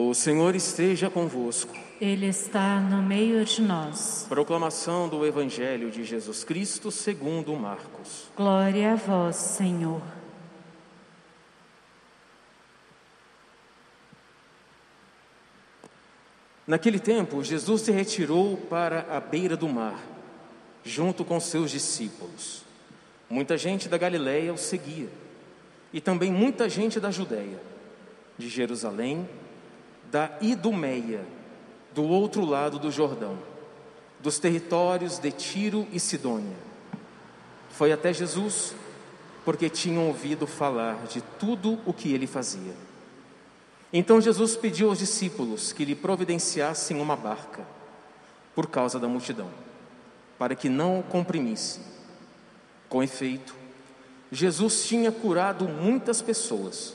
O Senhor esteja convosco. Ele está no meio de nós. Proclamação do Evangelho de Jesus Cristo segundo Marcos. Glória a vós, Senhor. Naquele tempo, Jesus se retirou para a beira do mar, junto com seus discípulos. Muita gente da Galiléia o seguia, e também muita gente da Judéia, de Jerusalém, da Idumeia, do outro lado do Jordão, dos territórios de Tiro e Sidônia. Foi até Jesus, porque tinham ouvido falar de tudo o que ele fazia. Então Jesus pediu aos discípulos que lhe providenciassem uma barca, por causa da multidão, para que não o comprimisse. Com efeito, Jesus tinha curado muitas pessoas,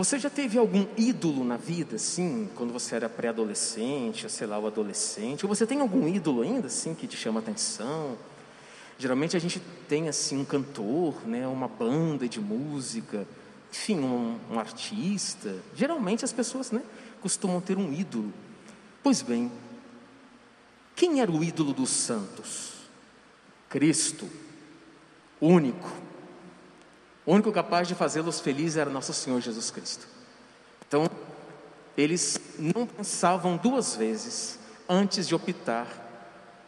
Você já teve algum ídolo na vida, assim, quando você era pré-adolescente, sei lá, o adolescente? Ou você tem algum ídolo ainda, assim, que te chama atenção? Geralmente a gente tem assim um cantor, né, uma banda de música, enfim, um, um artista. Geralmente as pessoas né, costumam ter um ídolo. Pois bem, quem era o ídolo dos santos? Cristo, único. O único capaz de fazê-los felizes era nosso Senhor Jesus Cristo. Então, eles não pensavam duas vezes antes de optar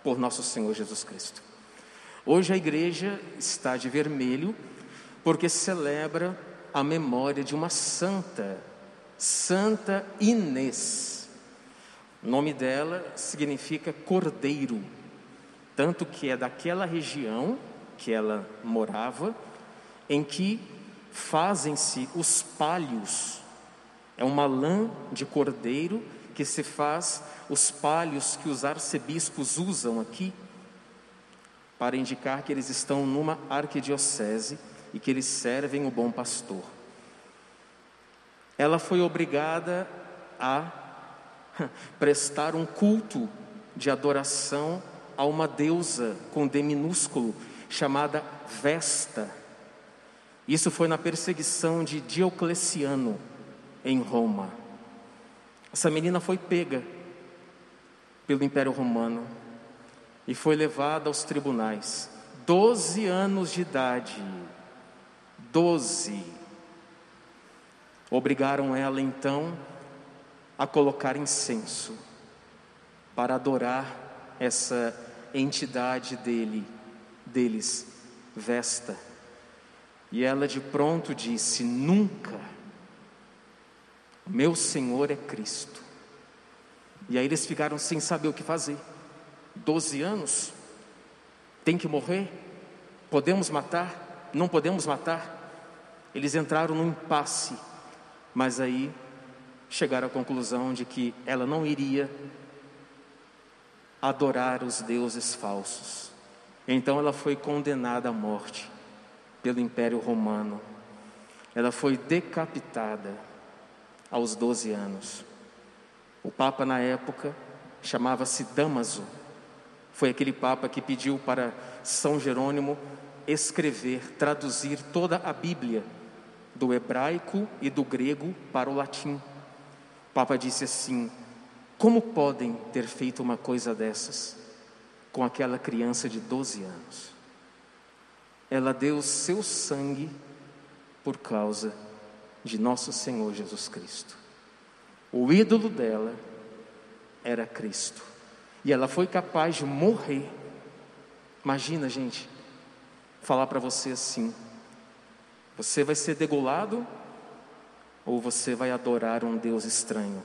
por nosso Senhor Jesus Cristo. Hoje a igreja está de vermelho porque celebra a memória de uma santa, Santa Inês. O nome dela significa cordeiro, tanto que é daquela região que ela morava, em que fazem-se os palhos. É uma lã de cordeiro que se faz os palhos que os arcebispos usam aqui para indicar que eles estão numa arquidiocese e que eles servem o bom pastor. Ela foi obrigada a prestar um culto de adoração a uma deusa com D minúsculo chamada Vesta. Isso foi na perseguição de Diocleciano em Roma. Essa menina foi pega pelo Império Romano e foi levada aos tribunais. Doze anos de idade. Doze. Obrigaram ela então a colocar incenso para adorar essa entidade dele, deles, Vesta. E ela de pronto disse: Nunca, meu Senhor é Cristo. E aí eles ficaram sem saber o que fazer. 12 anos? Tem que morrer? Podemos matar? Não podemos matar? Eles entraram num impasse, mas aí chegaram à conclusão de que ela não iria adorar os deuses falsos. Então ela foi condenada à morte pelo Império Romano. Ela foi decapitada aos 12 anos. O Papa na época chamava-se Damaso foi aquele Papa que pediu para São Jerônimo escrever, traduzir toda a Bíblia, do hebraico e do grego para o latim. O Papa disse assim: Como podem ter feito uma coisa dessas com aquela criança de 12 anos? Ela deu seu sangue por causa de nosso Senhor Jesus Cristo. O ídolo dela era Cristo. E ela foi capaz de morrer. Imagina, gente, falar para você assim: você vai ser degolado ou você vai adorar um Deus estranho?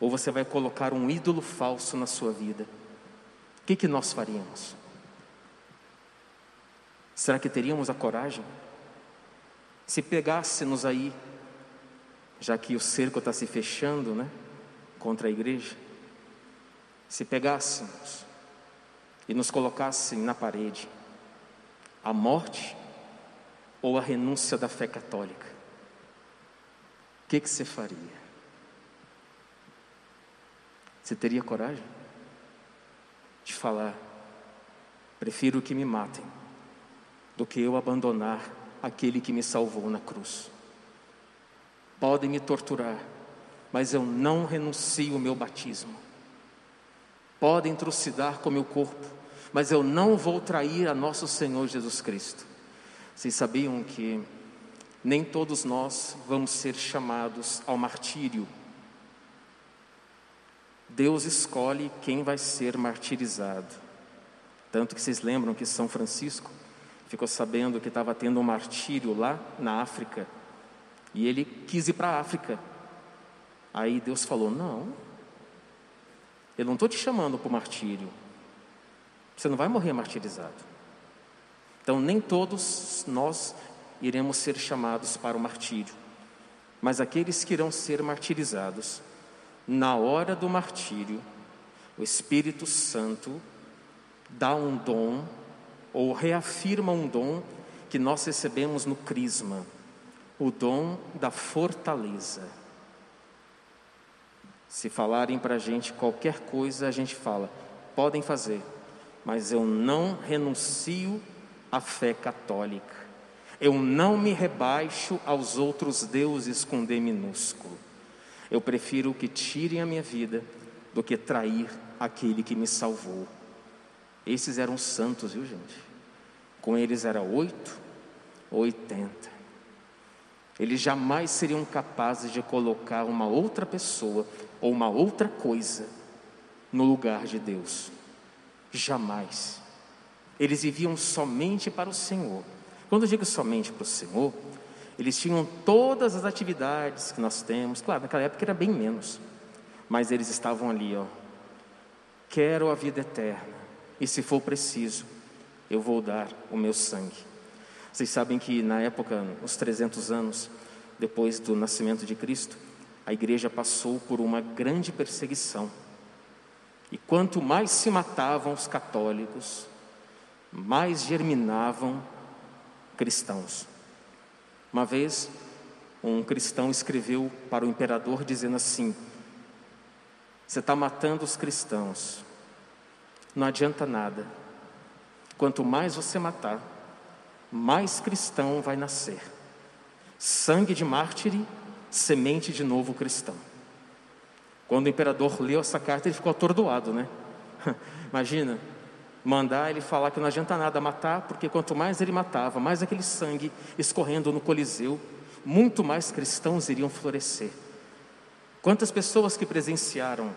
Ou você vai colocar um ídolo falso na sua vida? O que, que nós faríamos? Será que teríamos a coragem? Se pegássemos aí, já que o cerco está se fechando, né, contra a igreja, se pegássemos e nos colocassem na parede, a morte ou a renúncia da fé católica, o que, que você faria? Você teria coragem de falar: prefiro que me matem do que eu abandonar aquele que me salvou na cruz? Podem me torturar, mas eu não renuncio o meu batismo. Podem trucidar com meu corpo, mas eu não vou trair a nosso Senhor Jesus Cristo. Vocês sabiam que nem todos nós vamos ser chamados ao martírio Deus escolhe quem vai ser martirizado. Tanto que vocês lembram que São Francisco ficou sabendo que estava tendo um martírio lá na África e ele quis ir para a África. Aí Deus falou: Não, eu não estou te chamando para o martírio, você não vai morrer martirizado. Então, nem todos nós iremos ser chamados para o martírio, mas aqueles que irão ser martirizados na hora do martírio, o Espírito Santo dá um dom, ou reafirma um dom que nós recebemos no Crisma, o dom da fortaleza. Se falarem para a gente qualquer coisa, a gente fala, podem fazer, mas eu não renuncio à fé católica, eu não me rebaixo aos outros deuses com D minúsculo. Eu prefiro que tirem a minha vida do que trair aquele que me salvou. Esses eram santos, viu gente? Com eles era oito oitenta. Eles jamais seriam capazes de colocar uma outra pessoa ou uma outra coisa no lugar de Deus. Jamais. Eles viviam somente para o Senhor. Quando eu digo somente para o Senhor, eles tinham todas as atividades que nós temos, claro, naquela época era bem menos, mas eles estavam ali, ó. Quero a vida eterna, e se for preciso, eu vou dar o meu sangue. Vocês sabem que na época, uns 300 anos depois do nascimento de Cristo, a igreja passou por uma grande perseguição. E quanto mais se matavam os católicos, mais germinavam cristãos. Uma vez, um cristão escreveu para o imperador dizendo assim: Você está matando os cristãos, não adianta nada. Quanto mais você matar, mais cristão vai nascer. Sangue de mártire, semente de novo cristão. Quando o imperador leu essa carta, ele ficou atordoado, né? Imagina, mandar ele falar que não adianta nada matar, porque quanto mais ele matava, mais aquele sangue escorrendo no Coliseu, muito mais cristãos iriam florescer. Quantas pessoas que presenciaram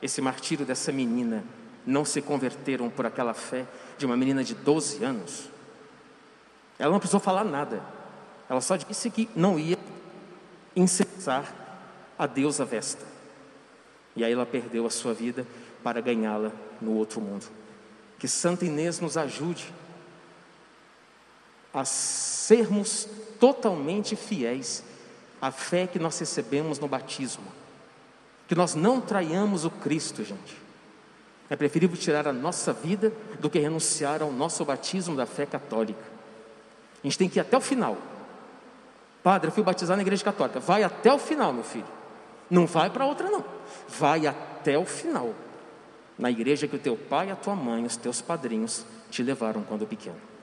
esse martírio dessa menina não se converteram por aquela fé de uma menina de 12 anos? Ela não precisou falar nada, ela só disse que não ia incensar a deusa Vesta. E aí ela perdeu a sua vida para ganhá-la no outro mundo. Que Santa Inês nos ajude a sermos totalmente fiéis à fé que nós recebemos no batismo. Que nós não traiamos o Cristo, gente. É preferível tirar a nossa vida do que renunciar ao nosso batismo da fé católica. A gente tem que ir até o final. Padre, eu fui batizado na igreja católica. Vai até o final, meu filho. Não vai para outra, não. Vai até o final na igreja que o teu pai, a tua mãe, os teus padrinhos te levaram quando pequeno.